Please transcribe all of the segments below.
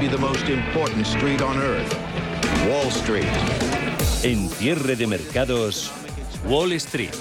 be the most important street on earth, Wall Street. En cierre de mercados, Wall Street.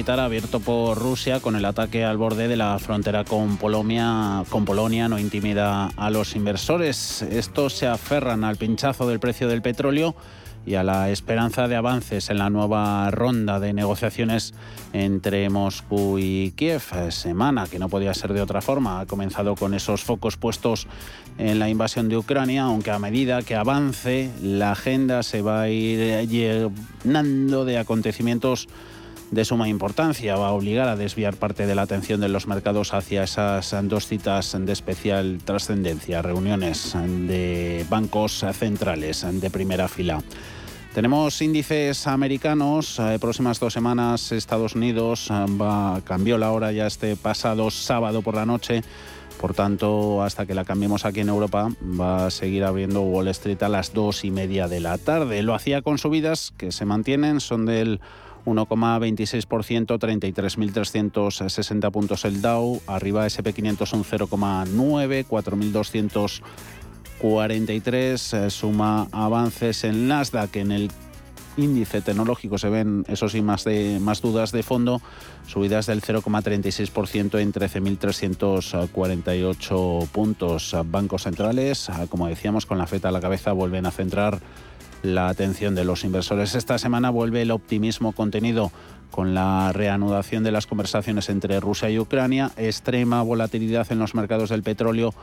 Militar abierto por Rusia con el ataque al borde de la frontera con Polonia, con Polonia no intimida a los inversores. Estos se aferran al pinchazo del precio del petróleo y a la esperanza de avances en la nueva ronda de negociaciones entre Moscú y Kiev. Semana que no podía ser de otra forma. Ha comenzado con esos focos puestos en la invasión de Ucrania, aunque a medida que avance la agenda se va a ir llenando de acontecimientos de suma importancia. Va a obligar a desviar parte de la atención de los mercados hacia esas dos citas de especial trascendencia, reuniones de bancos centrales de primera fila. Tenemos índices americanos. Eh, próximas dos semanas Estados Unidos eh, cambió la hora ya este pasado sábado por la noche. Por tanto, hasta que la cambiemos aquí en Europa, va a seguir abriendo Wall Street a las dos y media de la tarde. Lo hacía con subidas que se mantienen, son del 1,26%, 33.360 puntos el Dow, arriba SP500 un 0,9, 4.243, suma avances en Nasdaq, en el índice tecnológico se ven, eso sí, más, de, más dudas de fondo, subidas del 0,36% en 13.348 puntos. Bancos centrales, como decíamos, con la feta a la cabeza, vuelven a centrar la atención de los inversores. Esta semana vuelve el optimismo contenido con la reanudación de las conversaciones entre Rusia y Ucrania, extrema volatilidad en los mercados del petróleo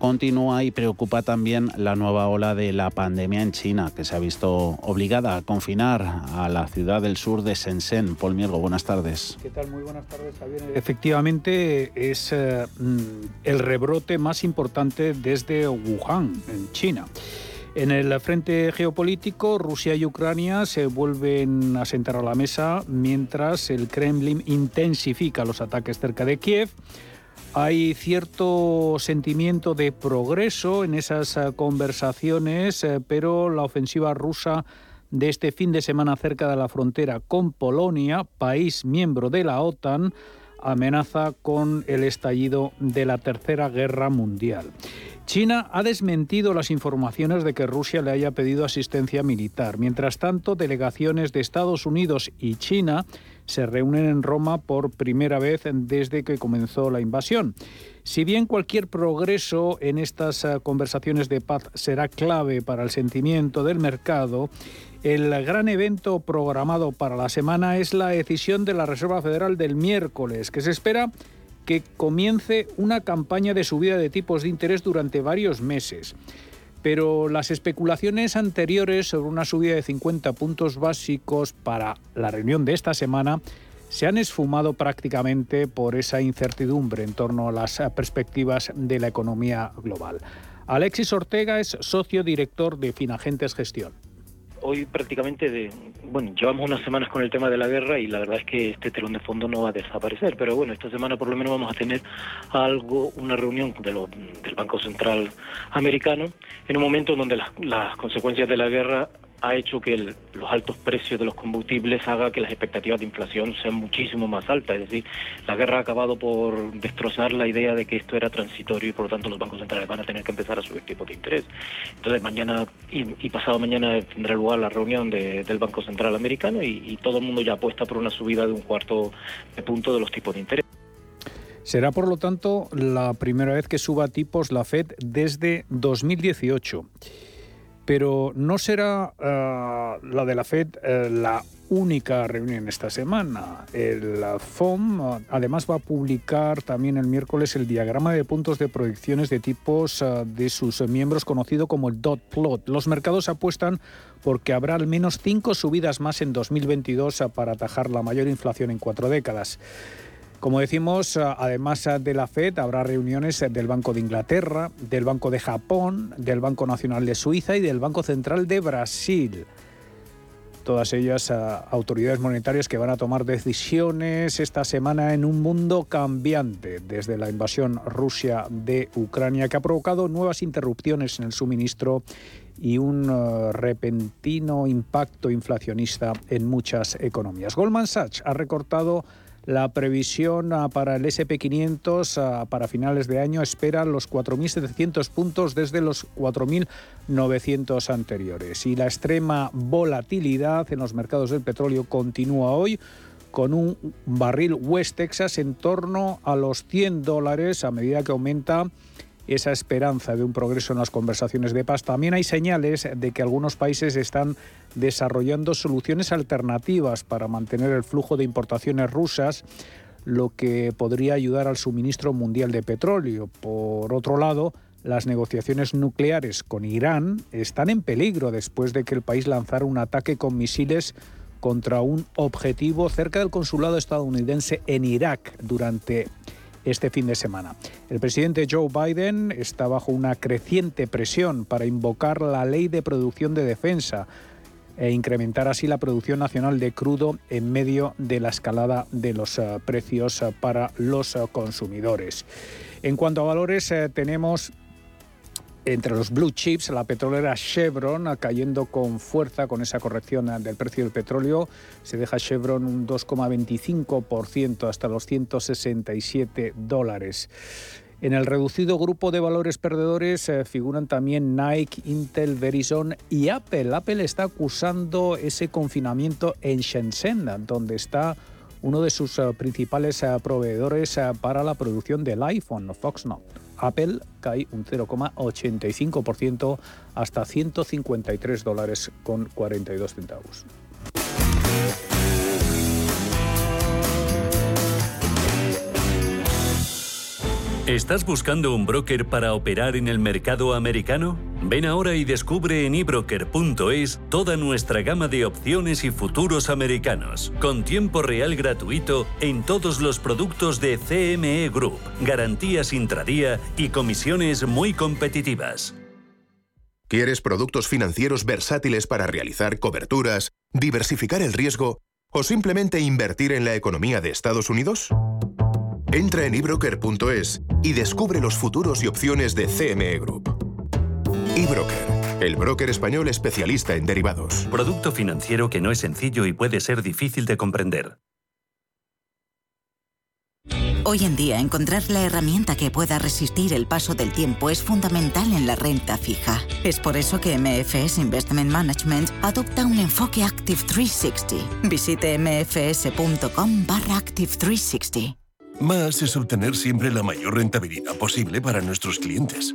continúa y preocupa también la nueva ola de la pandemia en China, que se ha visto obligada a confinar a la ciudad del sur de Shenzhen. Paul Miergo, buenas tardes. ¿Qué tal? Muy buenas tardes, Javier. Efectivamente, es eh, mm, el rebrote más importante desde Wuhan, en China. En el frente geopolítico, Rusia y Ucrania se vuelven a sentar a la mesa mientras el Kremlin intensifica los ataques cerca de Kiev. Hay cierto sentimiento de progreso en esas eh, conversaciones, eh, pero la ofensiva rusa de este fin de semana cerca de la frontera con Polonia, país miembro de la OTAN, amenaza con el estallido de la Tercera Guerra Mundial. China ha desmentido las informaciones de que Rusia le haya pedido asistencia militar. Mientras tanto, delegaciones de Estados Unidos y China se reúnen en Roma por primera vez desde que comenzó la invasión. Si bien cualquier progreso en estas eh, conversaciones de paz será clave para el sentimiento del mercado, el gran evento programado para la semana es la decisión de la Reserva Federal del miércoles, que se espera que comience una campaña de subida de tipos de interés durante varios meses pero las especulaciones anteriores sobre una subida de 50 puntos básicos para la reunión de esta semana se han esfumado prácticamente por esa incertidumbre en torno a las perspectivas de la economía global. Alexis Ortega es socio director de Finagentes Gestión hoy prácticamente de, bueno, llevamos unas semanas con el tema de la guerra y la verdad es que este telón de fondo no va a desaparecer, pero bueno, esta semana por lo menos vamos a tener algo, una reunión de del Banco Central americano en un momento donde las consecuencias de la guerra ha hecho que los altos precios de los combustibles haga que las expectativas de inflación sean muchísimo más altas. Es decir, la guerra ha acabado por destrozar la idea de que esto era transitorio y por lo tanto los bancos centrales van a tener que empezar a subir tipos de interés. Entonces mañana y, pasado mañana tendrá lugar la reunión del Banco Central Americano y, y todo el mundo ya apuesta por una subida de un cuarto de punto de los tipos de interés. Será, por lo tanto, la primera vez que suba tipos la Fed desde 2018. Pero no será uh, la de la Fed uh, la única reunión esta semana. El FOM además va a publicar también el miércoles el diagrama de puntos de proyecciones de tipos de sus miembros conocido como el dot plot. Los mercados apuestan porque habrá al menos cinco subidas más en 2022 para atajar la mayor inflación en cuatro décadas. Como decimos, además de la Fed, habrá reuniones del Banco de Inglaterra, del Banco de Japón, del Banco Nacional de Suiza y del Banco Central de Brasil todas ellas autoridades monetarias que van a tomar decisiones esta semana en un mundo cambiante desde la invasión Rusia de Ucrania que ha provocado nuevas interrupciones en el suministro y un uh, repentino impacto inflacionista en muchas economías. Goldman Sachs ha recortado la previsión ah, para el SP500 ah, para finales de año espera los 4.700 puntos desde los 4.900 anteriores. Y la extrema volatilidad en los mercados del petróleo continúa hoy con un barril West Texas en torno a los 100 dólares a medida que aumenta esa esperanza de un progreso en las conversaciones de paz. También hay señales de que algunos países están desarrollando soluciones alternativas para mantener el flujo de importaciones rusas, lo que podría ayudar al suministro mundial de petróleo. Por otro lado, las negociaciones nucleares con Irán están en peligro después de que el país lanzara un ataque con misiles contra un objetivo cerca del consulado estadounidense en Irak durante este fin de semana. El presidente Joe Biden está bajo una creciente presión para invocar la ley de producción de defensa e incrementar así la producción nacional de crudo en medio de la escalada de los eh, precios eh, para los eh, consumidores. En cuanto a valores, tenemos entre los blue chips, la petrolera Chevron cayendo con fuerza con esa corrección del precio del petróleo. Se deja Chevron un 2,25% hasta los 167 dólares. En el reducido grupo de valores perdedores eh, figuran también Nike, Intel, Verizon y Apple. Apple está acusando ese confinamiento en Shenzhen, donde está uno de sus eh, principales eh, proveedores para la producción del iPhone, Foxconn. Apple cae un 0,85% hasta 153 dólares con 42 centavos. ¿Estás buscando un broker para operar en el mercado americano? Ven ahora y descubre en ebroker.es toda nuestra gama de opciones y futuros americanos, con tiempo real gratuito en todos los productos de CME Group, garantías intradía y comisiones muy competitivas. ¿Quieres productos financieros versátiles para realizar coberturas, diversificar el riesgo o simplemente invertir en la economía de Estados Unidos? Entra en ebroker.es y descubre los futuros y opciones de CME Group. eBroker, el broker español especialista en derivados. Producto financiero que no es sencillo y puede ser difícil de comprender. Hoy en día encontrar la herramienta que pueda resistir el paso del tiempo es fundamental en la renta fija. Es por eso que MFS Investment Management adopta un enfoque Active 360. Visite mfs.com barra Active 360. Más es obtener siempre la mayor rentabilidad posible para nuestros clientes.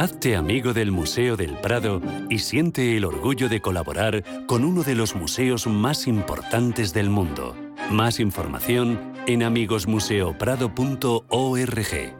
Hazte amigo del Museo del Prado y siente el orgullo de colaborar con uno de los museos más importantes del mundo. Más información en amigosmuseoprado.org.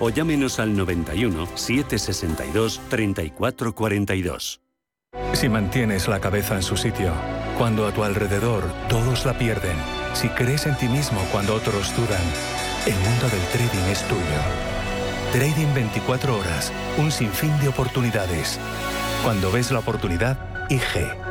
o llámenos al 91 762 3442. Si mantienes la cabeza en su sitio, cuando a tu alrededor todos la pierden, Si crees en ti mismo cuando otros dudan, el mundo del trading es tuyo. Trading 24 horas, un sinfín de oportunidades. Cuando ves la oportunidad, IG.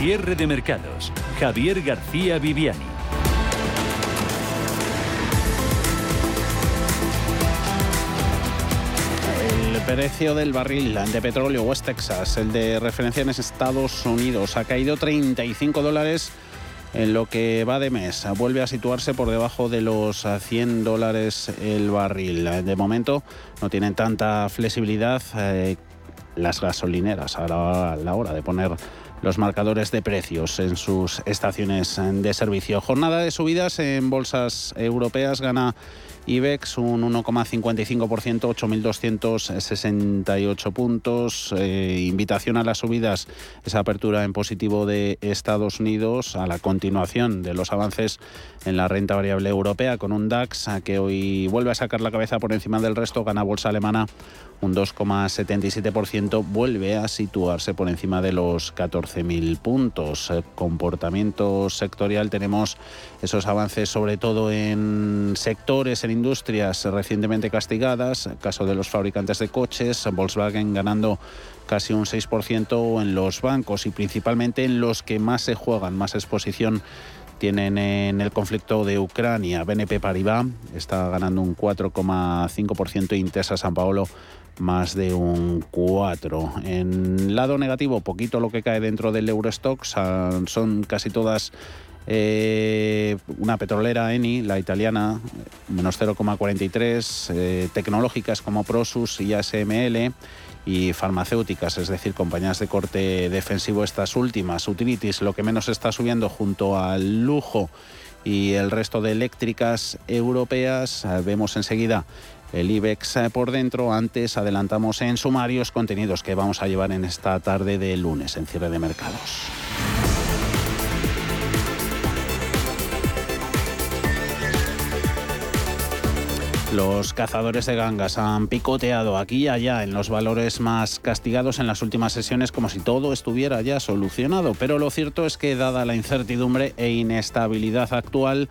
Cierre de mercados. Javier García Viviani. El precio del barril de petróleo West Texas, el de referencia en Estados Unidos, ha caído 35 dólares en lo que va de mes. Vuelve a situarse por debajo de los 100 dólares el barril. De momento no tienen tanta flexibilidad eh, las gasolineras a la hora de poner los marcadores de precios en sus estaciones de servicio. Jornada de subidas en bolsas europeas gana IBEX un 1,55%, 8.268 puntos. Eh, invitación a las subidas, esa apertura en positivo de Estados Unidos, a la continuación de los avances en la renta variable europea, con un DAX que hoy vuelve a sacar la cabeza por encima del resto, gana bolsa alemana un 2,77%, vuelve a situarse por encima de los 14.000 puntos. Eh, comportamiento sectorial, tenemos esos avances sobre todo en sectores, en industrias recientemente castigadas, caso de los fabricantes de coches, Volkswagen ganando casi un 6% en los bancos y principalmente en los que más se juegan, más exposición tienen en el conflicto de Ucrania. BNP Paribas está ganando un 4,5% Intesa San Paolo más de un 4. En lado negativo, poquito lo que cae dentro del Eurostock, son casi todas eh, una petrolera Eni, la italiana, menos 0,43, eh, tecnológicas como Prosus y ASML y farmacéuticas, es decir, compañías de corte defensivo estas últimas. Utilities, lo que menos está subiendo junto al lujo y el resto de eléctricas europeas. Eh, vemos enseguida el IBEX por dentro. Antes adelantamos en sumarios contenidos que vamos a llevar en esta tarde de lunes en cierre de mercados. Los cazadores de gangas han picoteado aquí y allá en los valores más castigados en las últimas sesiones como si todo estuviera ya solucionado. Pero lo cierto es que dada la incertidumbre e inestabilidad actual,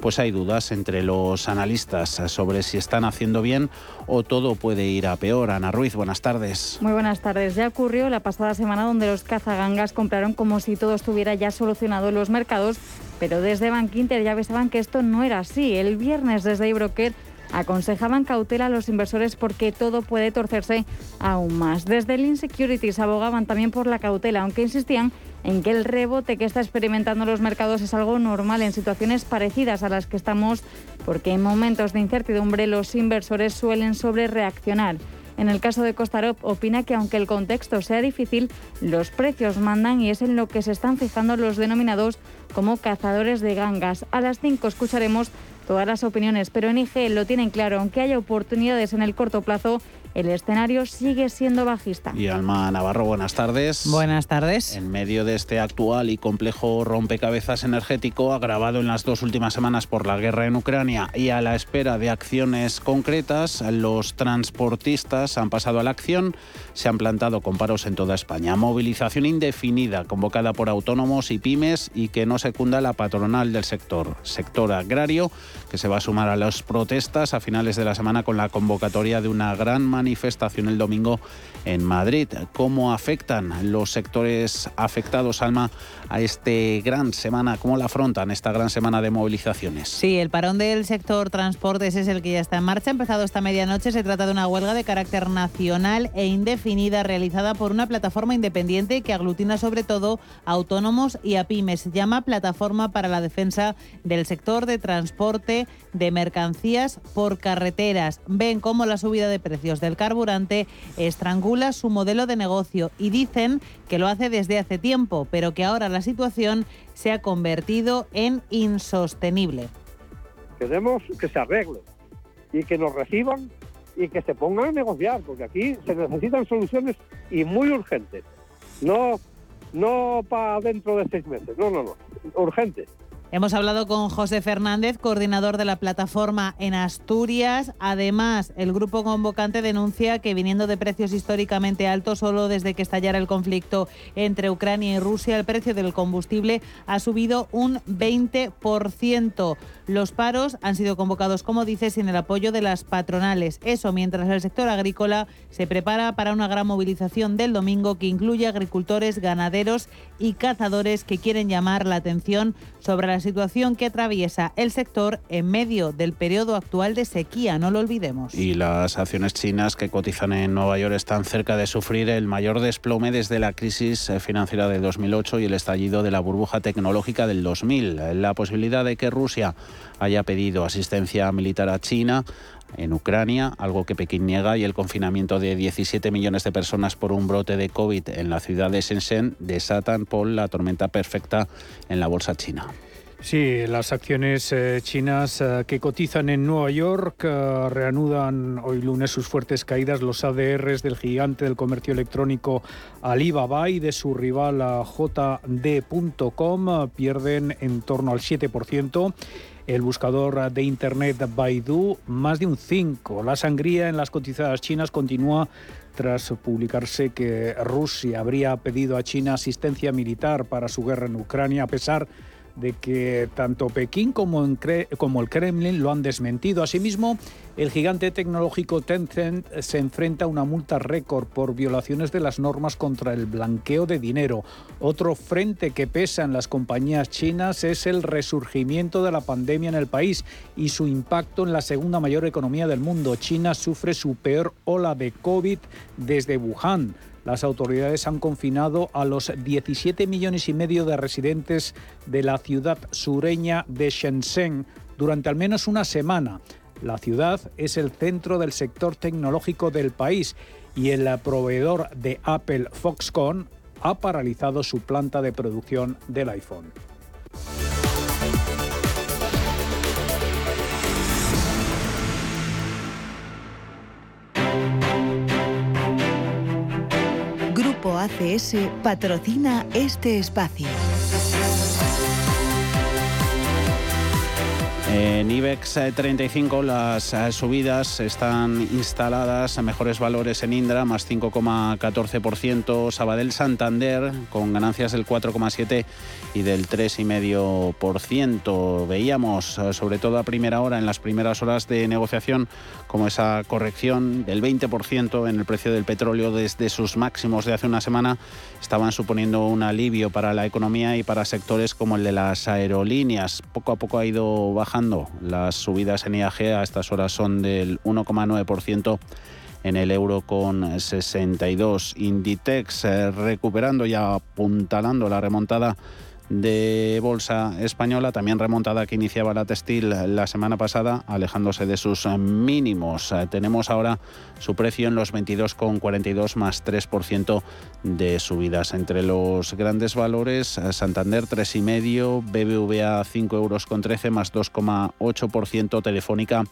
pues hay dudas entre los analistas sobre si están haciendo bien o todo puede ir a peor. Ana Ruiz, buenas tardes. Muy buenas tardes. Ya ocurrió la pasada semana donde los cazagangas compraron como si todo estuviera ya solucionado en los mercados, pero desde Bank Inter ya avisaban que esto no era así. El viernes desde iBroker aconsejaban cautela a los inversores porque todo puede torcerse aún más. Desde el Insecurities abogaban también por la cautela, aunque insistían en que el rebote que está experimentando los mercados es algo normal en situaciones parecidas a las que estamos, porque en momentos de incertidumbre los inversores suelen sobrereaccionar. En el caso de Costarop, opina que aunque el contexto sea difícil, los precios mandan y es en lo que se están fijando los denominados como cazadores de gangas. A las 5 escucharemos todas las opiniones, pero en IG lo tienen claro, aunque haya oportunidades en el corto plazo, el escenario sigue siendo bajista. Y Alma Navarro, buenas tardes. Buenas tardes. En medio de este actual y complejo rompecabezas energético agravado en las dos últimas semanas por la guerra en Ucrania y a la espera de acciones concretas, los transportistas han pasado a la acción, se han plantado con paros en toda España. Movilización indefinida convocada por autónomos y pymes y que no secunda la patronal del sector, sector agrario que se va a sumar a las protestas a finales de la semana con la convocatoria de una gran manifestación el domingo en Madrid. ¿Cómo afectan los sectores afectados, Alma, a este gran semana? ¿Cómo la afrontan esta gran semana de movilizaciones? Sí, el parón del sector transportes es el que ya está en marcha. Ha empezado esta medianoche. Se trata de una huelga de carácter nacional e indefinida realizada por una plataforma independiente que aglutina sobre todo a autónomos y a pymes. Se llama Plataforma para la Defensa del Sector de Transporte de Mercancías por Carreteras. Ven cómo la subida de precios del carburante estrangula su modelo de negocio y dicen que lo hace desde hace tiempo, pero que ahora la situación se ha convertido en insostenible. Queremos que se arregle y que nos reciban y que se pongan a negociar, porque aquí se necesitan soluciones y muy urgentes. No, no para dentro de seis meses, no, no, no, urgentes. Hemos hablado con José Fernández, coordinador de la plataforma en Asturias. Además, el grupo convocante denuncia que viniendo de precios históricamente altos, solo desde que estallara el conflicto entre Ucrania y Rusia, el precio del combustible ha subido un 20%. Los paros han sido convocados, como dice, sin el apoyo de las patronales. Eso mientras el sector agrícola se prepara para una gran movilización del domingo que incluye agricultores, ganaderos y cazadores que quieren llamar la atención sobre la situación que atraviesa el sector en medio del periodo actual de sequía, no lo olvidemos. Y las acciones chinas que cotizan en Nueva York están cerca de sufrir el mayor desplome desde la crisis financiera de 2008 y el estallido de la burbuja tecnológica del 2000. La posibilidad de que Rusia haya pedido asistencia militar a China en Ucrania, algo que Pekín niega, y el confinamiento de 17 millones de personas por un brote de COVID en la ciudad de Shenzhen desatan por la tormenta perfecta en la bolsa china. Sí, las acciones eh, chinas eh, que cotizan en Nueva York eh, reanudan hoy lunes sus fuertes caídas. Los ADRs del gigante del comercio electrónico Alibaba y de su rival JD.com pierden en torno al 7%. El buscador de Internet Baidu más de un 5%. La sangría en las cotizadas chinas continúa tras publicarse que Rusia habría pedido a China asistencia militar para su guerra en Ucrania a pesar de de que tanto Pekín como, el Kremlin lo han desmentido. Asimismo, el gigante tecnológico Tencent se enfrenta a una multa récord por violaciones de las normas contra el blanqueo de dinero. Otro frente que pesa en las compañías chinas es el resurgimiento de la pandemia en el país y su impacto en la segunda mayor economía del mundo. China sufre su peor ola de COVID desde Wuhan. Las autoridades han confinado a los 17 millones y medio de residentes de la ciudad sureña de Shenzhen durante al menos una semana. La ciudad es el centro del sector tecnológico del país y el proveedor de Apple Foxconn ha paralizado su planta de producción del iPhone. ACS patrocina este espacio. En IBEX 35 eh, las eh, subidas están instaladas a mejores valores en Indra, más 5,14%, Sabadell Santander con ganancias del 4,7% y del 3,5%. Veíamos, eh, sobre todo a primera hora, en las primeras horas de negociación, como esa corrección del 20% en el precio del petróleo desde sus máximos de hace una semana estaban suponiendo un alivio para la economía y para sectores como el de las aerolíneas. Poco a poco ha ido bajando. Las subidas en IAG a estas horas son del 1,9% en el euro con 62. Inditex eh, recuperando y apuntalando la remontada de bolsa española, también remontada que iniciaba la textil la semana pasada, alejándose de sus mínimos. Tenemos ahora su precio en los 22,42 más 3% de subidas. Entre los grandes valores, Santander 3,5, BBVA 5 euros con 13 más 2,8%, Telefónica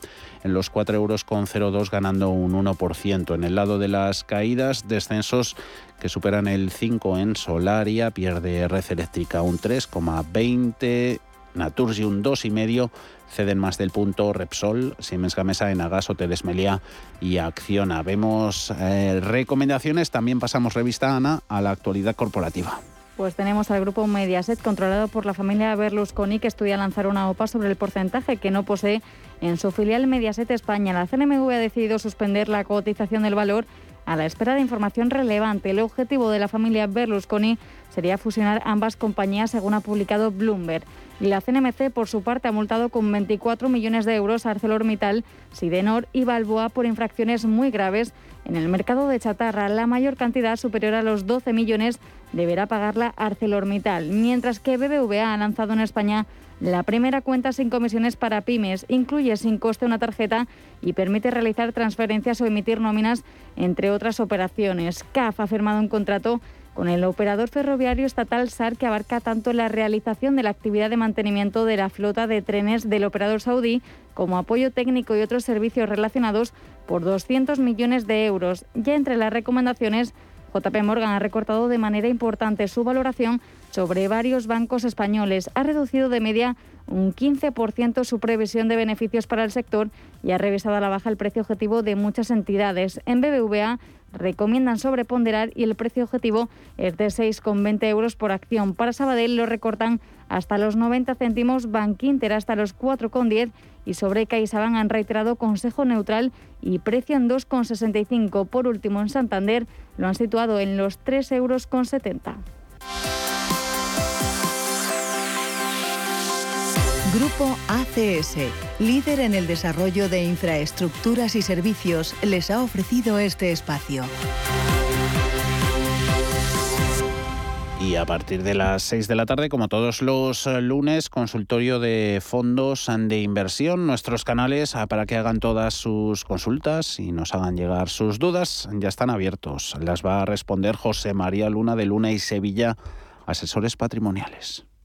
en los 4 euros con 02 ganando un 1%. En el lado de las caídas, descensos que superan el 5 en Solaria, pierde Red Eléctrica un 3,20, Naturgy un 2,5, ceden más del punto Repsol, Siemens Gamesa, Enagas, Hoteles Melia y Acciona. Vemos eh, recomendaciones, también pasamos revista, Ana, a la actualidad corporativa. Pues tenemos al grupo Mediaset, controlado por la familia Berlusconi, que estudia lanzar una OPA sobre el porcentaje que no posee en su filial Mediaset España. La CNMV ha decidido suspender la cotización del valor a la espera de información relevante. El objetivo de la familia Berlusconi sería fusionar ambas compañías, según ha publicado Bloomberg. La CNMC, por su parte, ha multado con 24 millones de euros a ArcelorMittal, Sidenor y Balboa por infracciones muy graves en el mercado de chatarra. La mayor cantidad, superior a los 12 millones, deberá pagarla ArcelorMittal, mientras que BBVA ha lanzado en España la primera cuenta sin comisiones para pymes. Incluye sin coste una tarjeta y permite realizar transferencias o emitir nóminas, entre otras operaciones. CAF ha firmado un contrato con el operador ferroviario estatal SAR que abarca tanto la realización de la actividad de mantenimiento de la flota de trenes del operador saudí como apoyo técnico y otros servicios relacionados por 200 millones de euros. Ya entre las recomendaciones, JP Morgan ha recortado de manera importante su valoración sobre varios bancos españoles. Ha reducido de media un 15% su previsión de beneficios para el sector y ha revisado a la baja el precio objetivo de muchas entidades. En BBVA recomiendan sobreponderar y el precio objetivo es de 6,20 euros por acción. Para Sabadell lo recortan hasta los 90 céntimos, Bankinter hasta los 4,10 y sobre CaixaBank han reiterado consejo neutral y precio en 2,65. Por último, en Santander lo han situado en los 3,70 euros. Grupo ACS, líder en el desarrollo de infraestructuras y servicios, les ha ofrecido este espacio. Y a partir de las 6 de la tarde, como todos los lunes, consultorio de fondos de inversión. Nuestros canales ah, para que hagan todas sus consultas y nos hagan llegar sus dudas ya están abiertos. Las va a responder José María Luna de Luna y Sevilla, asesores patrimoniales.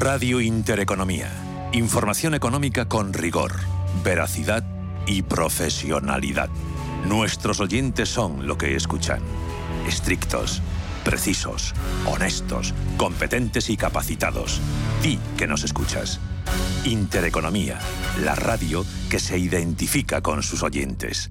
Radio Intereconomía. Información económica con rigor, veracidad y profesionalidad. Nuestros oyentes son lo que escuchan. Estrictos, precisos, honestos, competentes y capacitados. Di que nos escuchas. Intereconomía, la radio que se identifica con sus oyentes.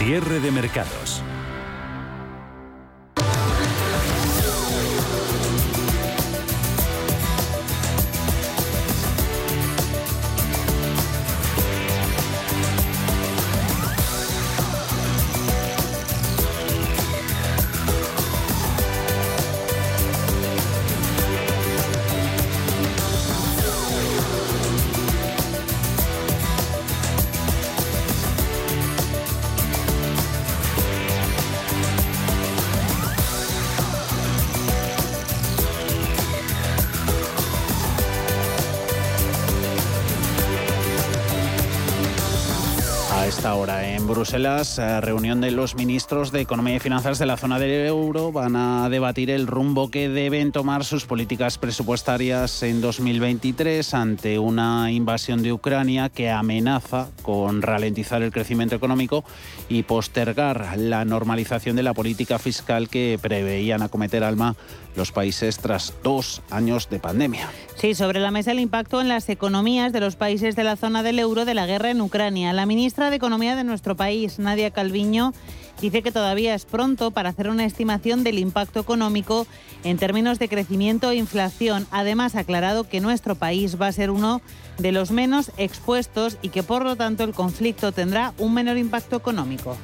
Cierre de mercados. Esta hora en Bruselas, eh, reunión de los ministros de Economía y Finanzas de la zona del euro. Van a debatir el rumbo que deben tomar sus políticas presupuestarias en 2023 ante una invasión de Ucrania que amenaza con ralentizar el crecimiento económico y postergar la normalización de la política fiscal que preveían acometer Alma los países tras dos años de pandemia. Sí, sobre la mesa el impacto en las economías de los países de la zona del euro de la guerra en Ucrania. La ministra de Economía de nuestro país, Nadia Calviño, dice que todavía es pronto para hacer una estimación del impacto económico en términos de crecimiento e inflación. Además, ha aclarado que nuestro país va a ser uno de los menos expuestos y que por lo tanto el conflicto tendrá un menor impacto económico.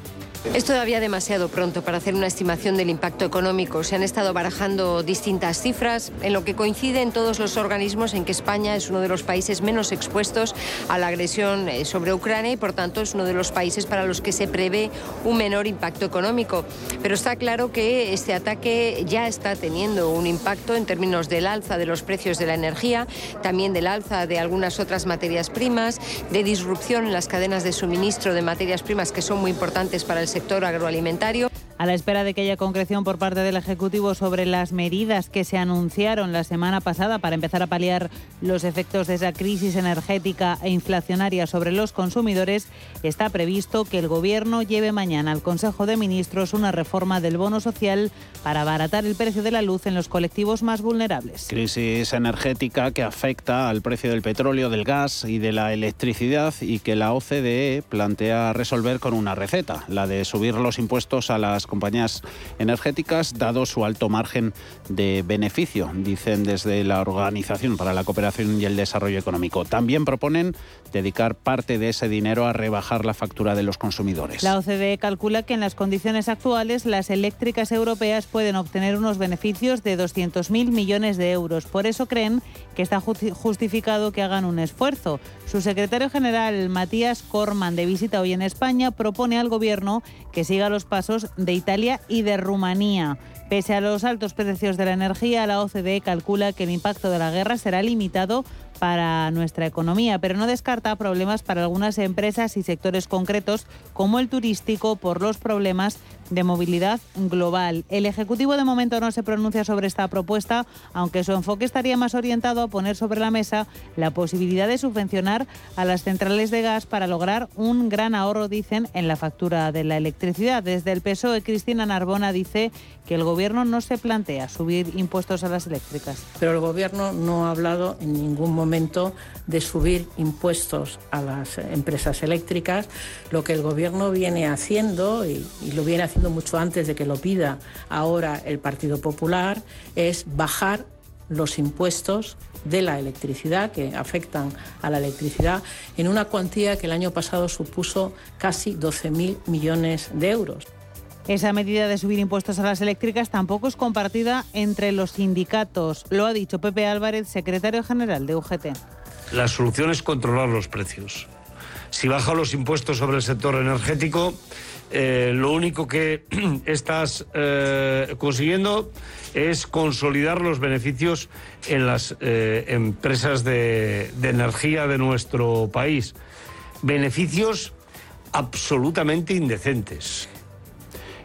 Es todavía demasiado pronto para hacer una estimación del impacto económico. Se han estado barajando distintas cifras, en lo que coinciden todos los organismos en que España es uno de los países menos expuestos a la agresión eh, sobre Ucrania y, por tanto, es uno de los países para los que se prevé un menor impacto económico. Pero está claro que este ataque ya está teniendo un impacto en términos del alza de los precios de la energía, también del alza de algunas otras materias primas, de disrupción en las cadenas de suministro de materias primas que son muy importantes para el sector agroalimentario. A la espera de que haya concreción por parte del Ejecutivo sobre las medidas que se anunciaron la semana pasada para empezar a paliar los efectos de esa crisis energética e inflacionaria sobre los consumidores, está previsto que el Gobierno lleve mañana al Consejo de Ministros una reforma del bono social para abaratar el precio de la luz en los colectivos más vulnerables. Crisis energética que afecta al precio del petróleo, del gas y de la electricidad y que la OCDE plantea resolver con una receta, la de subir los impuestos a compañías energéticas, dado su alto margen de beneficio, dicen desde la Organización para la Cooperación y el Desarrollo Económico. También proponen dedicar parte de ese dinero a rebajar la factura de los consumidores. La OCDE calcula que en las condiciones actuales las eléctricas europeas pueden obtener unos beneficios de 200.000 millones de euros. Por eso creen que está justificado que hagan un esfuerzo. Su secretario general, Matías Corman, de visita hoy en España, propone al Gobierno que siga los pasos de Italia y de Rumanía. Pese a los altos precios de la energía, la OCDE calcula que el impacto de la guerra será limitado para nuestra economía, pero no descarta problemas para algunas empresas y sectores concretos, como el turístico, por los problemas de movilidad global. El Ejecutivo de momento no se pronuncia sobre esta propuesta, aunque su enfoque estaría más orientado a poner sobre la mesa la posibilidad de subvencionar a las centrales de gas para lograr un gran ahorro, dicen, en la factura de la electricidad. Desde el PSOE, Cristina Narbona dice que el Gobierno no se plantea subir impuestos a las eléctricas. Pero el Gobierno no ha hablado en ningún momento de subir impuestos a las empresas eléctricas. Lo que el Gobierno viene haciendo, y, lo viene haciendo mucho antes de que lo pida ahora el Partido Popular, es bajar los impuestos de la electricidad que afectan a la electricidad en una cuantía que el año pasado supuso casi 12.000 millones de euros. Esa medida de subir impuestos a las eléctricas tampoco es compartida entre los sindicatos, lo ha dicho Pepe Álvarez, secretario general de UGT. La solución es controlar los precios. Si baja los impuestos sobre el sector energético, eh, lo único que estás eh, consiguiendo es consolidar los beneficios en las eh, empresas de energía de nuestro país. Beneficios absolutamente indecentes.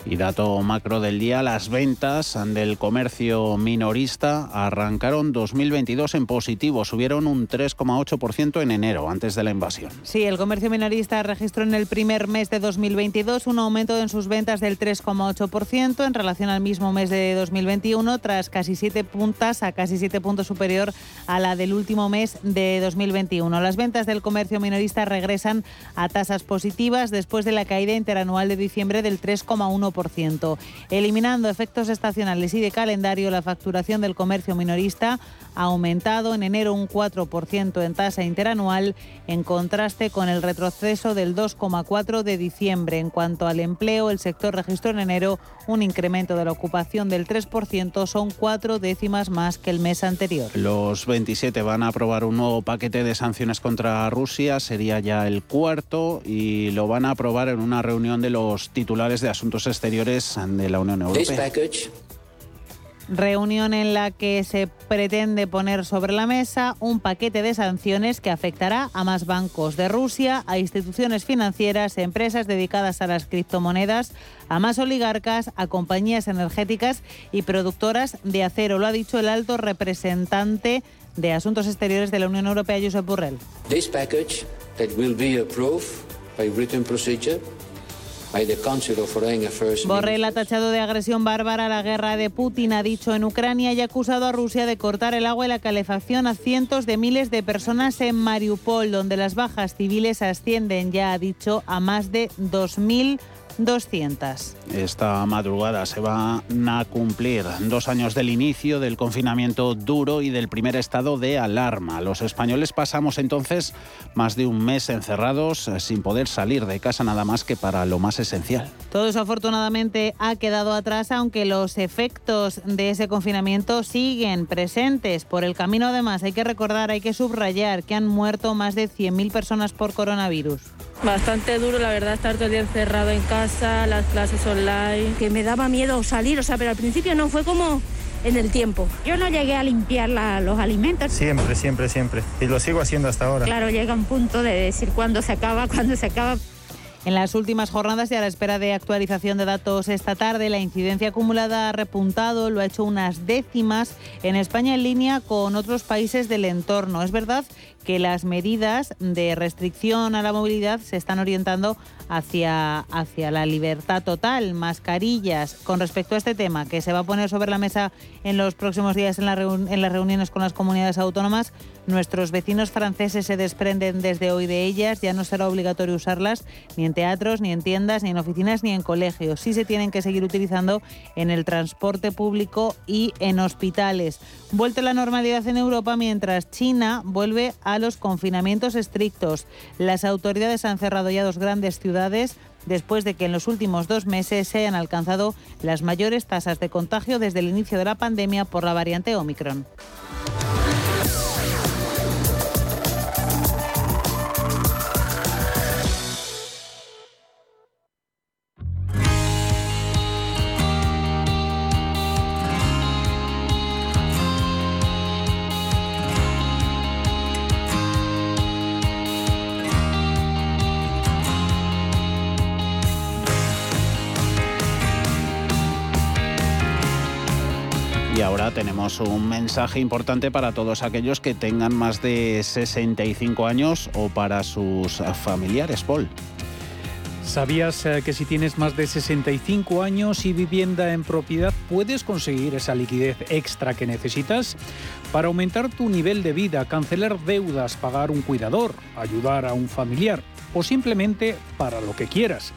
Y dato macro del día, las ventas del comercio minorista arrancaron 2022 en positivo, subieron un 3,8% en enero, antes de la invasión. Sí, el comercio minorista registró en el primer mes de 2022 un aumento en sus ventas del 3,8% en relación al mismo mes de 2021, tras casi 7 puntas a casi 7 puntos superior a la del último mes de 2021. Las ventas del comercio minorista regresan a tasas positivas después de la caída interanual de diciembre del 3,1%. Eliminando efectos estacionales y de calendario, la facturación del comercio minorista ha aumentado en enero un 4% en tasa interanual, en contraste con el retroceso del 2,4% de diciembre. En cuanto al empleo, el sector registró en enero un incremento de la ocupación del 3%, son cuatro décimas más que el mes anterior. Los 27 van a aprobar un nuevo paquete de sanciones contra Rusia, sería ya el cuarto, y lo van a aprobar en una reunión de los titulares de asuntos exteriores exteriores de la Unión Europea. Reunión en la que se pretende poner sobre la mesa un paquete de sanciones que afectará a más bancos de Rusia, a instituciones financieras, empresas dedicadas a las criptomonedas, a más oligarcas, a compañías energéticas y productoras de acero. Lo ha dicho el alto representante de Asuntos Exteriores de la Unión Europea, Josep Borrell. This package that will be approved by written procedure Borrell ha tachado de agresión bárbara la guerra de Putin, ha dicho en Ucrania, y ha acusado a Rusia de cortar el agua y la calefacción a cientos de miles de personas en Mariupol, donde las bajas civiles ascienden, ya ha dicho, a más de 2.000 200. Esta madrugada se van a cumplir dos años del inicio del confinamiento duro y del primer estado de alarma. Los españoles pasamos entonces más de un mes encerrados sin poder salir de casa nada más que para lo más esencial. Todo eso afortunadamente ha quedado atrás, aunque los efectos de ese confinamiento siguen presentes. Por el camino además hay que recordar, hay que subrayar que han muerto más de 100.000 personas por coronavirus. Bastante duro, la verdad, estar todo el día encerrado en casa, las clases online. Que me daba miedo salir, o sea, pero al principio no fue como en el tiempo. Yo no llegué a limpiar los alimentos. Siempre, siempre, siempre. Y lo sigo haciendo hasta ahora. Claro, llega un punto de decir cuándo se acaba, cuándo se acaba. En las últimas jornadas y a la espera de actualización de datos esta tarde, la incidencia acumulada ha repuntado, lo ha hecho unas décimas en España en línea con otros países del entorno. Es verdad que las medidas de restricción a la movilidad se están orientando hacia, hacia la libertad total, mascarillas. Con respecto a este tema que se va a poner sobre la mesa en los próximos días en, en las reuniones con las comunidades autónomas, nuestros vecinos franceses se desprenden desde hoy de ellas. Ya no será obligatorio usarlas ni en teatros, ni en tiendas, ni en oficinas, ni en colegios. Sí se tienen que seguir utilizando en el transporte público y en hospitales. Vuelta a la normalidad en Europa mientras China vuelve a los confinamientos estrictos. Las autoridades han cerrado ya dos grandes ciudades después de que en los últimos dos meses se hayan alcanzado las mayores tasas de contagio desde el inicio de la pandemia por la variante Omicron. Tenemos un mensaje importante para todos aquellos que tengan más de 65 años o para sus familiares, Paul. ¿Sabías eh, que si tienes más de 65 años y vivienda en propiedad puedes conseguir esa liquidez extra que necesitas? Para aumentar tu nivel de vida, cancelar deudas, pagar un cuidador, ayudar a un familiar o simplemente para lo que quieras.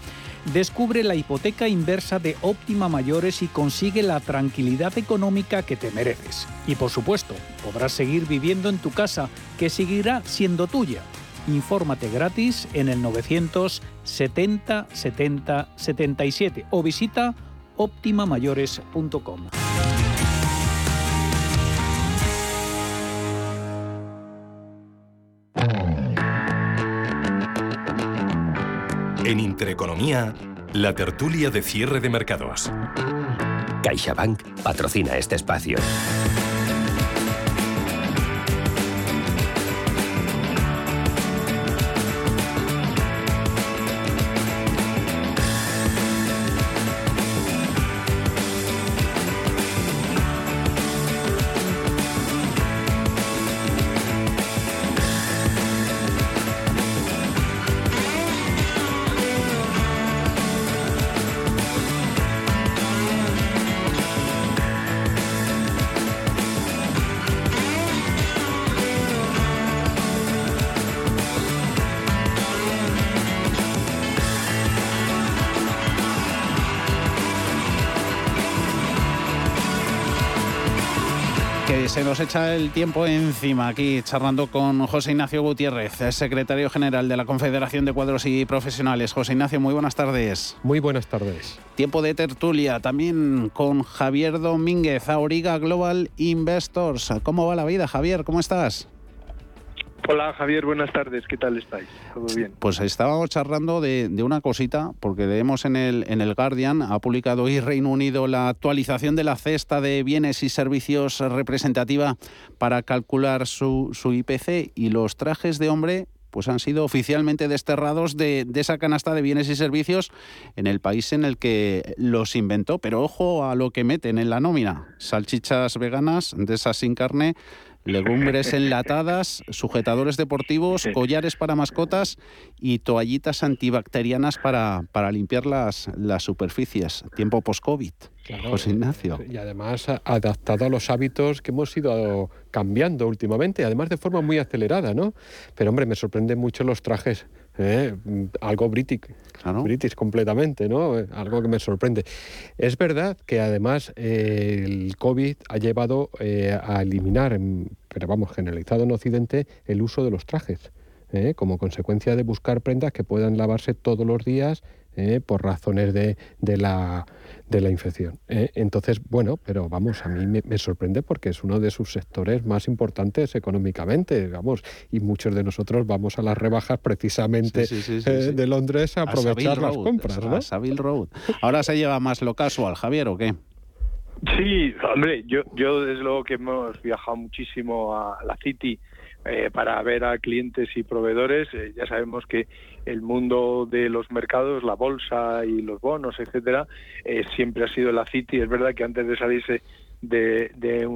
Descubre la hipoteca inversa de Óptima Mayores y consigue la tranquilidad económica que te mereces. Y por supuesto, podrás seguir viviendo en tu casa, que seguirá siendo tuya. Infórmate gratis en el 970 70 77 o visita optimamayores.com. En Intereconomía, la tertulia de cierre de mercados. CaixaBank patrocina este espacio. Nos echa el tiempo encima aquí charlando con José Ignacio Gutiérrez, secretario general de la Confederación de Cuadros y Profesionales. José Ignacio, muy buenas tardes. Muy buenas tardes. Tiempo de tertulia también con Javier Domínguez, Auriga Global Investors. ¿Cómo va la vida, Javier? ¿Cómo estás? Hola Javier, buenas tardes, ¿qué tal estáis? ¿Todo bien? Pues estábamos charlando de, una cosita, porque leemos en el, en el Guardian, ha publicado hoy Reino Unido la actualización de la cesta de bienes y servicios representativa para calcular su, su IPC y los trajes de hombre pues han sido oficialmente desterrados de, de, esa canasta de bienes y servicios en el país en el que los inventó. Pero ojo a lo que meten en la nómina. Salchichas veganas de esas sin carne, legumbres enlatadas, sujetadores deportivos, collares para mascotas y toallitas antibacterianas para, para limpiar las, las superficies. Tiempo post-COVID. José Ignacio. Y además adaptado a los hábitos que hemos ido cambiando últimamente, además de forma muy acelerada, ¿no? Pero hombre, me sorprenden mucho los trajes ¿eh? algo british, british completamente, ¿no? Algo que me sorprende. Es verdad que además eh, el COVID ha llevado eh, a eliminar, pero vamos, generalizado en Occidente, el uso de los trajes. como consecuencia de buscar prendas que puedan lavarse todos los días por razones de, de la de la infección. ¿eh? Entonces, bueno, pero vamos, a mí me, sorprende porque es uno de sus sectores más importantes económicamente, vamos, y muchos de nosotros vamos a las rebajas precisamente eh, de Londres a aprovechar las compras, ¿no? A Savile Road. Ahora se lleva más lo casual, Javier, ¿o qué? Sí, hombre, yo, yo desde luego que hemos viajado muchísimo a la City eh, para ver a clientes y proveedores. Eh, ya sabemos que el mundo de los mercados, la bolsa y los bonos, etcétera, eh, siempre ha sido la City. Es verdad que antes de salirse de,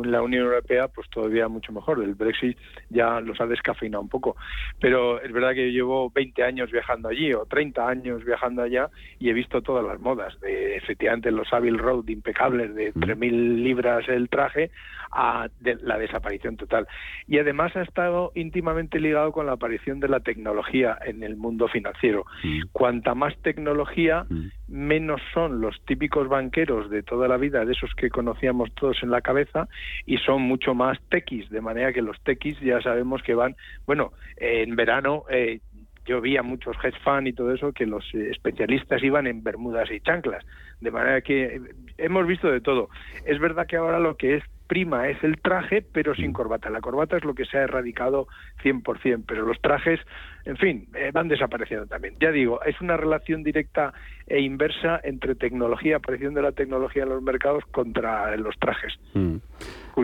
la Unión Europea, pues todavía mucho mejor. El Brexit ya los ha descafeinado un poco. Pero es verdad que llevo 20 años viajando allí o 30 años viajando allá y he visto todas las modas. De, efectivamente, los Abbey Road impecables de 3.000 libras el traje a la desaparición total. Y además ha estado íntimamente ligado con la aparición de la tecnología en el mundo financiero. Cuanta más tecnología, menos son los típicos banqueros de toda la vida, de esos que conocíamos todos en la cabeza, y son mucho más tequis, de manera que los tequis ya sabemos que van, bueno, en verano eh, yo vi a muchos hedge fund y todo eso que los eh, especialistas iban en bermudas y chanclas, de manera que hemos visto de todo. Es verdad que ahora lo que es prima es el traje, pero sin corbata. La corbata es lo que se ha erradicado 100%, pero los trajes, en fin, eh, van desapareciendo también. Ya digo, es una relación directa e inversa entre tecnología, aparición de la tecnología en los mercados contra los trajes. Mm.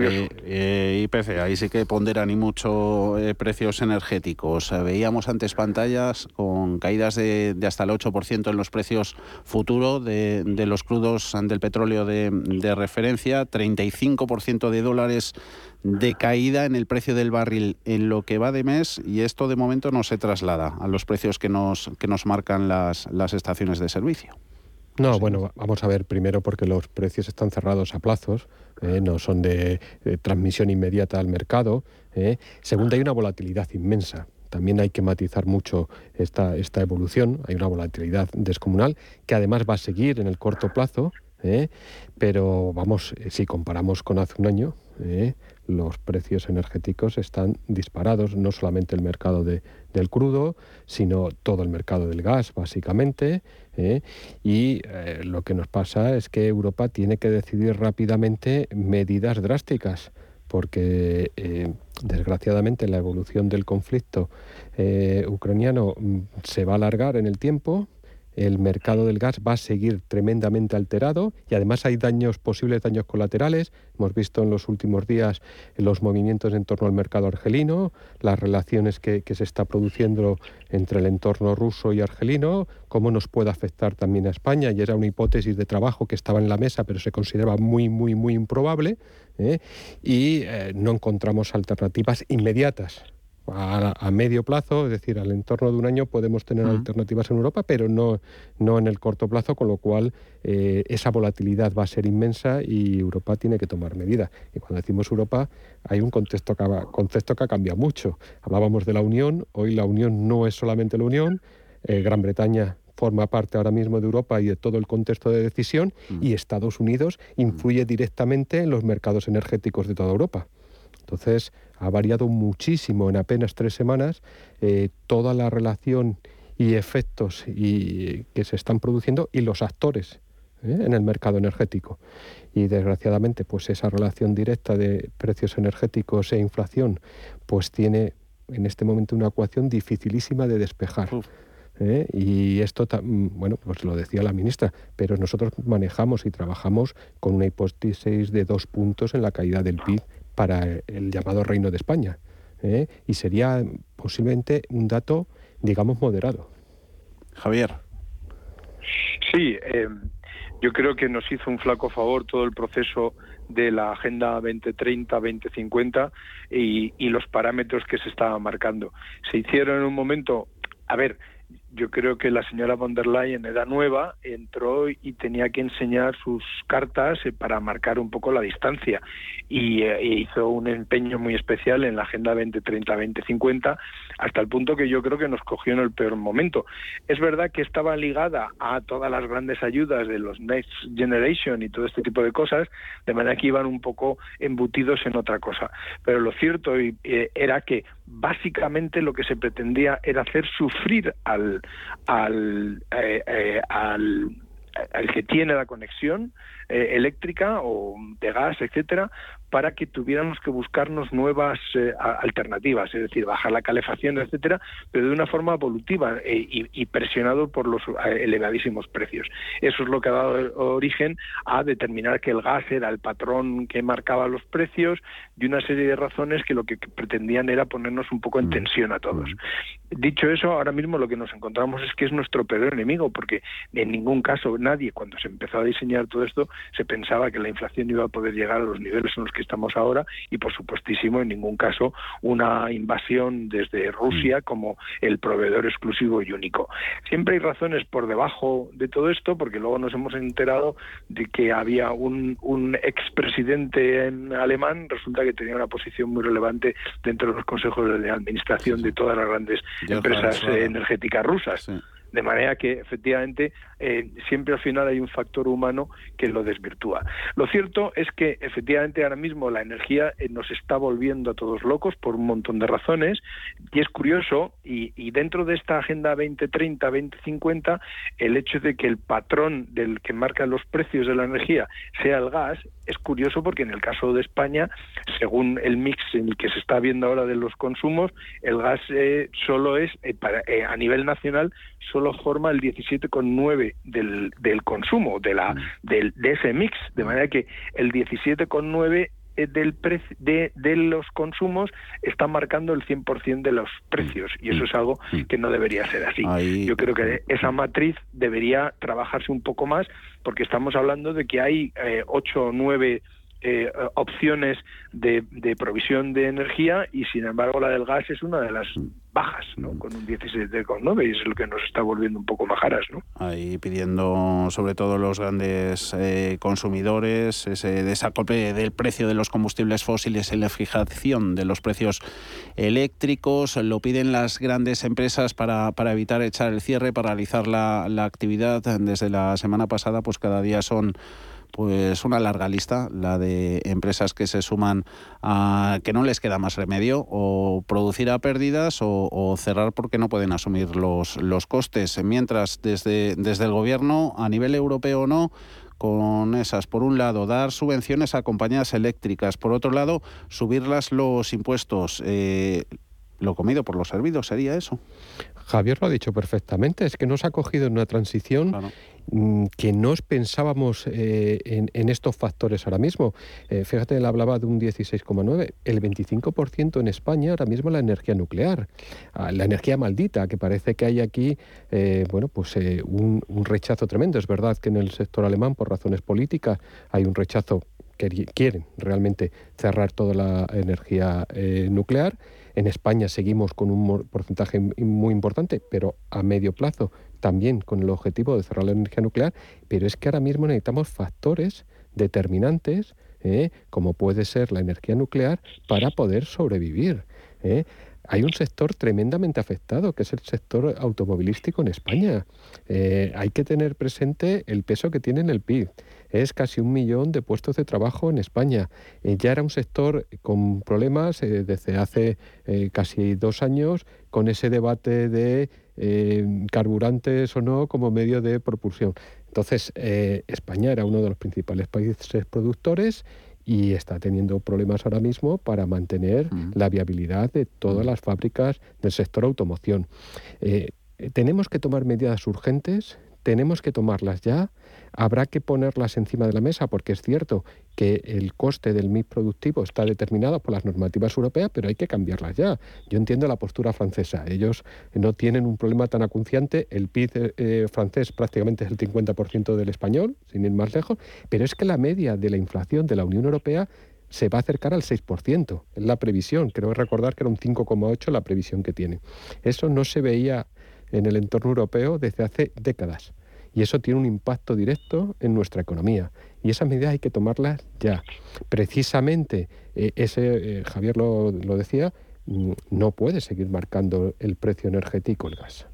Eh, eh, IPC, ahí sí que ponderan y mucho eh, precios energéticos. veíamos antes pantallas con caídas de, hasta el 8% en los precios futuros de, los crudos del petróleo de, de referencia, 35% de dólares de caída en el precio del barril en lo que va de mes y esto de momento no se traslada a los precios que nos, que nos marcan las, las estaciones de servicio. No, bueno, vamos a ver primero porque los precios están cerrados a plazos, eh, no son de, transmisión inmediata al mercado. Eh. Segundo, hay una volatilidad inmensa. También hay que matizar mucho esta, esta evolución. Hay una volatilidad descomunal que además va a seguir en el corto plazo. Eh. Pero vamos, si comparamos con hace un año, los precios energéticos están disparados, no solamente el mercado de, del crudo, sino todo el mercado del gas, básicamente. ¿eh? Y eh, lo que nos pasa es que Europa tiene que decidir rápidamente medidas drásticas, porque eh, desgraciadamente la evolución del conflicto ucraniano mm, se va a alargar en el tiempo, el mercado del gas va a seguir tremendamente alterado y además hay daños, posibles daños colaterales. Hemos visto en los últimos días los movimientos en torno al mercado argelino, las relaciones que, se está produciendo entre el entorno ruso y argelino, cómo nos puede afectar también a España. Y era una hipótesis de trabajo que estaba en la mesa, pero se consideraba muy, muy, muy improbable. ¿eh? Y eh, no encontramos alternativas inmediatas a, medio plazo, es decir, al entorno de un año podemos tener alternativas en Europa, pero no, no en el corto plazo, con lo cual eh, esa volatilidad va a ser inmensa y Europa tiene que tomar medidas. Y cuando decimos Europa, hay un contexto que, contexto que ha cambiado mucho. Hablábamos de la Unión, hoy la Unión no es solamente la Unión, eh, Gran Bretaña forma parte ahora mismo de Europa y de todo el contexto de decisión y Estados Unidos influye directamente en los mercados energéticos de toda Europa. Entonces, ha variado muchísimo en apenas tres semanas eh, toda la relación y efectos y, que se están produciendo y los actores ¿eh? en el mercado energético. Y desgraciadamente, pues esa relación directa de precios energéticos e inflación, pues tiene en este momento una ecuación dificilísima de despejar. ¿eh? Y esto, bueno, pues lo decía la ministra, pero nosotros manejamos y trabajamos con una hipótesis de dos puntos en la caída del PIB para el llamado Reino de España. ¿eh? Y sería posiblemente un dato, digamos, moderado. Javier. Sí, eh, yo creo que nos hizo un flaco favor todo el proceso de la Agenda 2030-2050 y, y los parámetros que se estaban marcando. Se hicieron en un momento, a ver, yo creo que la señora von der Leyen era nueva, entró y tenía que enseñar sus cartas eh, para marcar un poco la distancia y eh, hizo un empeño muy especial en la Agenda 2030-2050 hasta el punto que yo creo que nos cogió en el peor momento. Es verdad que estaba ligada a todas las grandes ayudas de los Next Generation y todo este tipo de cosas, de manera que iban un poco embutidos en otra cosa. Pero lo cierto eh, era que básicamente lo que se pretendía era hacer sufrir al, al, eh, eh, al, que tiene la conexión eh, eléctrica o de gas, etcétera, para que tuviéramos que buscarnos nuevas eh, alternativas, es decir, bajar la calefacción, etcétera, pero de una forma evolutiva eh, y, presionado por los elevadísimos precios. Eso es lo que ha dado origen a determinar que el gas era el patrón que marcaba los precios y una serie de razones que lo que pretendían era ponernos un poco en mm. tensión a todos. Mm. Dicho eso, ahora mismo lo que nos encontramos es que es nuestro peor enemigo, porque en ningún caso nadie, cuando se empezó a diseñar todo esto, se pensaba que la inflación iba a poder llegar a los niveles en los que estamos ahora y, por supuestísimo, en ningún caso una invasión desde Rusia mm. como el proveedor exclusivo y único. Siempre hay razones por debajo de todo esto, porque luego nos hemos enterado de que había un, un expresidente en alemán, resulta que tenía una posición muy relevante dentro de los consejos de administración de todas las grandes empresas energéticas rusas. De manera que efectivamente eh, siempre al final hay un factor humano que lo desvirtúa. Lo cierto es que efectivamente ahora mismo la energía eh, nos está volviendo a todos locos por un montón de razones y es curioso y, dentro de esta agenda 2030-2050 el hecho de que el patrón del que marca los precios de la energía sea el gas es curioso porque en el caso de España, según el mix en el que se está viendo ahora de los consumos, el gas eh, solo es, para, a nivel nacional, solo forma el 17,9 del, del consumo, de, la, mm. del, de ese mix, de manera que el 17,9 del de, de, los consumos está marcando el 100% de los precios y eso mm. es algo mm. que no debería ser así. Yo creo que esa matriz debería trabajarse un poco más porque estamos hablando de que hay eh, ocho o nueve eh, opciones de, de, provisión de energía y sin embargo la del gas es una de las bajas, ¿no? Con un 17,9 y es lo que nos está volviendo un poco majaras, ¿no? Ahí pidiendo sobre todo los grandes eh, consumidores ese desacople del precio de los combustibles fósiles en la fijación de los precios eléctricos. Lo piden las grandes empresas para, para evitar echar el cierre, paralizar la, la actividad. Desde la semana pasada, pues cada día son pues una larga lista, la de empresas que se suman a que no les queda más remedio o producir a pérdidas o, cerrar porque no pueden asumir los, los costes. Mientras desde, desde el gobierno, a nivel europeo o no, con esas. Por un lado, dar subvenciones a compañías eléctricas. Por otro lado, subirlas los impuestos. Eh, lo comido por los servidos sería eso. Javier lo ha dicho perfectamente, es que nos ha cogido en una transición mm, que no pensábamos eh, en, estos factores ahora mismo. Eh, fíjate, él hablaba de un 16,9, el 25% en España ahora mismo la energía nuclear, ah, la energía maldita, que parece que hay aquí, eh, bueno, pues un, un rechazo tremendo. Es verdad que en el sector alemán, por razones políticas, hay un rechazo que quieren realmente cerrar toda la energía nuclear en España seguimos con un porcentaje muy importante, pero a medio plazo también con el objetivo de cerrar la energía nuclear, pero es que ahora mismo necesitamos factores determinantes, ¿eh? como puede ser la energía nuclear, para poder sobrevivir. ¿eh? Hay un sector tremendamente afectado, que es el sector automovilístico en España. Eh, hay que tener presente el peso que tiene en el PIB. Es casi un millón de puestos de trabajo en España. Eh, ya era un sector con problemas eh, desde hace eh, casi dos años con ese debate de carburantes o no como medio de propulsión. Entonces, España era uno de los principales países productores y está teniendo problemas ahora mismo para mantener la viabilidad de todas las fábricas del sector automoción. tenemos que tomar medidas urgentes tenemos que tomarlas ya, habrá que ponerlas encima de la mesa porque es cierto que el coste del mix productivo está determinado por las normativas europeas, pero hay que cambiarlas ya. Yo entiendo la postura francesa, ellos no tienen un problema tan acuciante, el PIB eh, francés prácticamente es el 50% del español, sin ir más lejos, pero es que la media de la inflación de la Unión Europea se va a acercar al 6%, es la previsión, creo recordar que era un 5,8% la previsión que tiene. Eso no se veía en el entorno europeo desde hace décadas. Y eso tiene un impacto directo en nuestra economía. Y esas medidas hay que tomarlas ya. Precisamente, eh, ese, eh, Javier lo, decía, mm, no puede seguir marcando el precio energético el gas.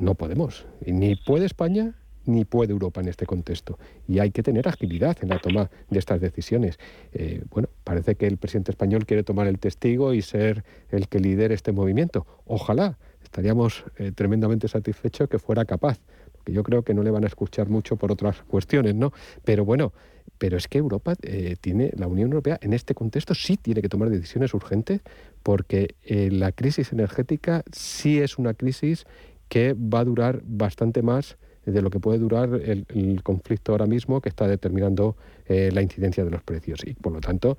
No podemos. Ni puede España ni puede Europa en este contexto. Y hay que tener agilidad en la toma de estas decisiones. Eh, bueno, parece que el presidente español quiere tomar el testigo y ser el que lidere este movimiento. Ojalá, estaríamos tremendamente satisfechos que fuera capaz, porque yo creo que no le van a escuchar mucho por otras cuestiones, ¿no? Pero bueno, pero es que Europa eh, tiene, la Unión Europea en este contexto sí tiene que tomar decisiones urgentes, porque eh, la crisis energética sí es una crisis que va a durar bastante más de lo que puede durar el, conflicto ahora mismo que está determinando la incidencia de los precios. Y por lo tanto,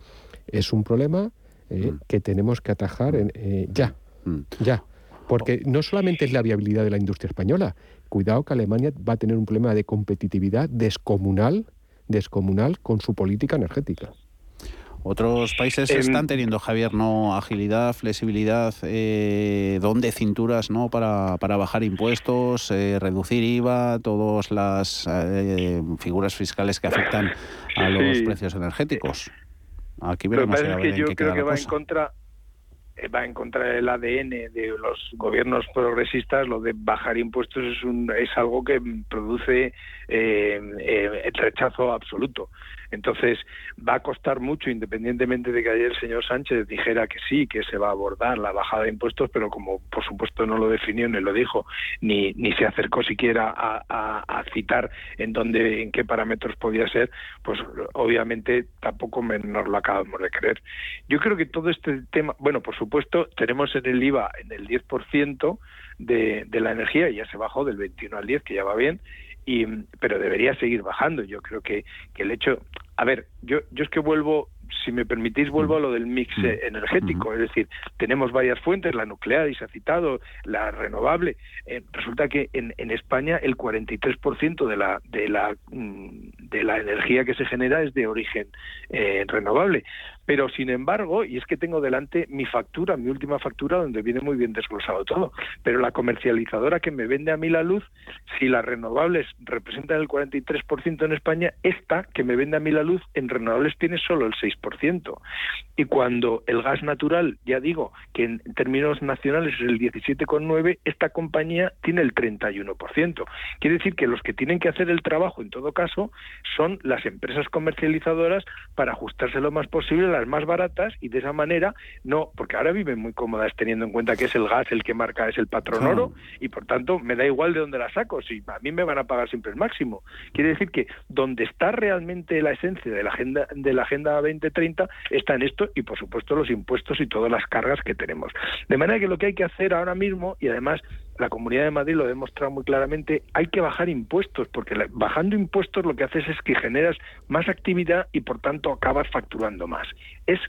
es un problema mm. que tenemos que atajar en, ya, mm. ya. Porque no solamente es la viabilidad de la industria española, cuidado que Alemania va a tener un problema de competitividad descomunal, descomunal con su política energética. Otros países están teniendo, Javier, no agilidad, flexibilidad, eh, donde cinturas no para, para bajar impuestos, eh, reducir IVA, todas las eh, figuras fiscales que afectan a los precios energéticos. Aquí veremos Lo que, yo creo que va en contra va en contra del ADN de los gobiernos progresistas, lo de bajar impuestos es, un, es algo que produce eh, eh, rechazo absoluto. Entonces, va a costar mucho, independientemente de que ayer el señor Sánchez dijera que sí, que se va a abordar la bajada de impuestos, pero como por supuesto no lo definió ni lo dijo, ni, ni se acercó siquiera a, citar en dónde, en qué parámetros podía ser, pues obviamente tampoco nos lo acabamos de creer. Yo creo que todo este tema, bueno, por supuesto, tenemos en el IVA en el 10% de, de la energía, ya se bajó del 21 al 10, que ya va bien, y, pero debería seguir bajando. Yo creo que, que el hecho, a ver, yo, yo es que vuelvo, si me permitís, vuelvo a lo del mix mm. energético. Es decir, tenemos varias fuentes, la nuclear, y se ha citado, la renovable. Eh, resulta que en, en España el 43% de la, de, la, mm, de la energía que se genera es de origen eh, renovable. Pero sin embargo, y es que tengo delante mi factura, mi última factura, donde viene muy bien desglosado todo, pero la comercializadora que me vende a mí la luz, si las renovables representan el 43% en España, esta que me vende a mí la luz en renovables tiene solo el 6%. Y cuando el gas natural, ya digo, que en términos nacionales es el 17,9%, esta compañía tiene el 31%. Quiere decir que los que tienen que hacer el trabajo, en todo caso, son las empresas comercializadoras para ajustarse lo más posible las más baratas y de esa manera no, porque ahora viven muy cómodas teniendo en cuenta que es el gas el que marca, es el patrón oro y por tanto me da igual de dónde la saco, si a mí me van a pagar siempre el máximo. Quiere decir que donde está realmente la esencia de la agenda de la agenda 2030 está en esto y por supuesto los impuestos y todas las cargas que tenemos. De manera que lo que hay que hacer ahora mismo y además la Comunidad de Madrid lo ha demostrado muy claramente, hay que bajar impuestos, porque bajando impuestos lo que haces es que generas más actividad y por tanto acabas facturando más. Es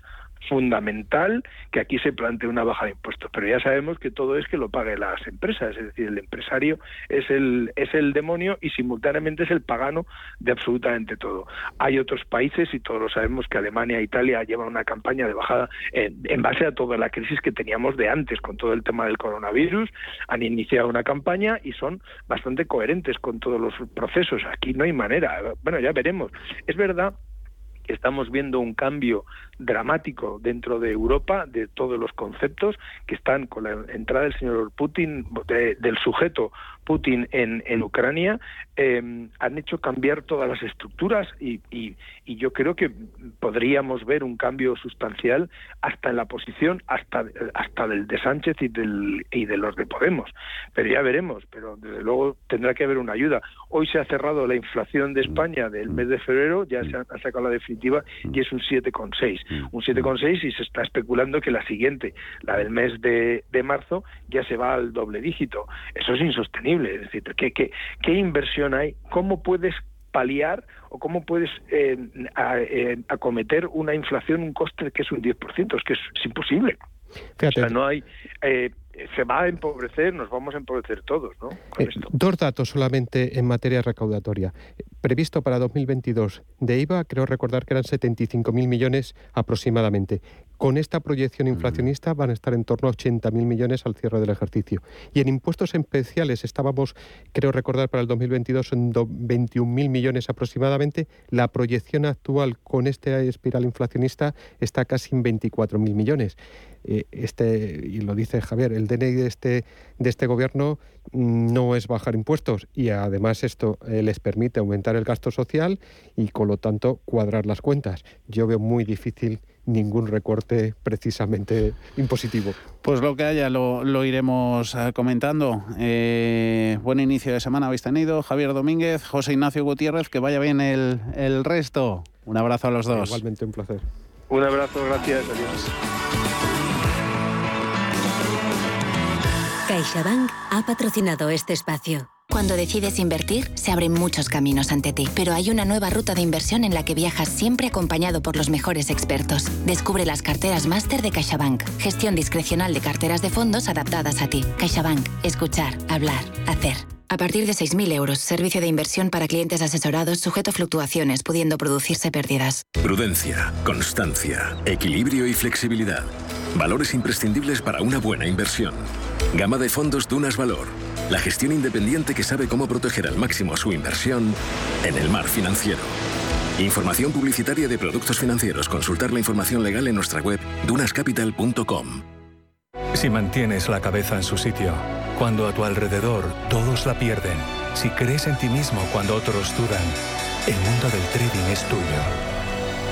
fundamental que aquí se plantee una baja de impuestos, pero ya sabemos que todo es que lo pague las empresas, es decir, el empresario es el es el demonio y simultáneamente es el pagano de absolutamente todo. Hay otros países y todos lo sabemos que Alemania e Italia llevan una campaña de bajada en, en base a toda la crisis que teníamos de antes con todo el tema del coronavirus, han iniciado una campaña y son bastante coherentes con todos los procesos. Aquí no hay manera. Bueno, ya veremos. Es verdad estamos viendo un cambio dramático dentro de Europa de todos los conceptos que están con la entrada del señor Putin, del sujeto Putin en, en Ucrania, eh, han hecho cambiar todas las estructuras y, y, yo creo que podríamos ver un cambio sustancial hasta en la posición hasta hasta del de Sánchez y del y de los de Podemos. Pero ya veremos pero desde luego tendrá que haber una ayuda. Hoy se ha cerrado la inflación de España del mes de febrero ya se ha, ha sacado la definitiva y es un 7,6 un 7,6 y se está especulando que la siguiente la del mes de, de marzo ya se va al doble dígito eso es insostenible es decir qué, qué, qué inversión hay, cómo puedes paliar o cómo puedes eh, a, eh, acometer una inflación, un coste que es un 10%, es que es, es imposible. Fíjate. O sea, no hay... Eh, se va a empobrecer, nos vamos a empobrecer todos, ¿no? Eh, dos datos solamente en materia recaudatoria. Previsto para 2022 de IVA, creo recordar que eran 75.000 millones aproximadamente. Con esta proyección inflacionista van a estar en torno a 80.000 millones al cierre del ejercicio. Y en impuestos especiales estábamos, creo recordar, para el 2022 en 21.000 millones aproximadamente. La proyección actual con esta espiral inflacionista está casi en 24.000 millones. Eh, este, y lo dice Javier, el DNI de este, de este gobierno no es bajar impuestos y además esto eh, les permite aumentar el gasto social y con lo tanto cuadrar las cuentas. Yo veo muy difícil ningún recorte precisamente impositivo. Pues lo que haya lo, lo iremos eh, comentando. Eh, buen inicio de semana habéis tenido. Javier Domínguez, José Ignacio Gutiérrez, que vaya bien el, el resto. Un abrazo a los dos. Igualmente un placer. Un abrazo, gracias. Adiós. CaixaBank ha patrocinado este espacio. Cuando decides invertir, se abren muchos caminos ante ti, pero hay una nueva ruta de inversión en la que viajas siempre acompañado por los mejores expertos. Descubre las carteras máster de CaixaBank, gestión discrecional de carteras de fondos adaptadas a ti. CaixaBank, escuchar, hablar, hacer. A partir de 6.000 euros, servicio de inversión para clientes asesorados sujeto a fluctuaciones, pudiendo producirse pérdidas. Prudencia, constancia, equilibrio y flexibilidad. Valores imprescindibles para una buena inversión. Gama de fondos Dunas Valor. La gestión independiente que sabe cómo proteger al máximo su inversión en el mar financiero. Información publicitaria de productos financieros. Consultar la información legal en nuestra web dunascapital.com. Si mantienes la cabeza en su sitio, cuando a tu alrededor todos la pierden, si crees en ti mismo cuando otros dudan, el mundo del trading es tuyo.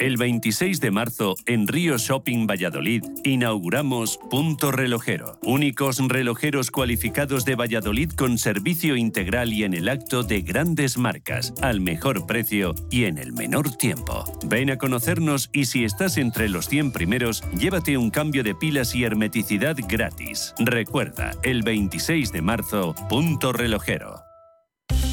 El 26 de marzo, en Río Shopping Valladolid, inauguramos Punto Relojero. Únicos relojeros cualificados de Valladolid con servicio integral y en el acto de grandes marcas, al mejor precio y en el menor tiempo. Ven a conocernos y si estás entre los 100 primeros, llévate un cambio de pilas y hermeticidad gratis. Recuerda, el 26 de marzo, Punto Relojero.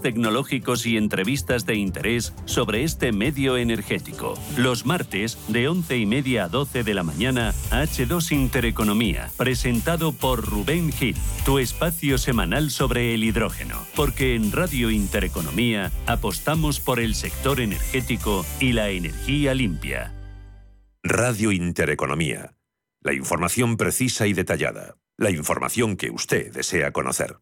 tecnológicos y entrevistas de interés sobre este medio energético. Los martes, de 11 y media a 12 de la mañana, H2 Intereconomía, presentado por Rubén Gil, tu espacio semanal sobre el hidrógeno. Porque en Radio Intereconomía apostamos por el sector energético y la energía limpia. Radio Intereconomía. La información precisa y detallada. La información que usted desea conocer.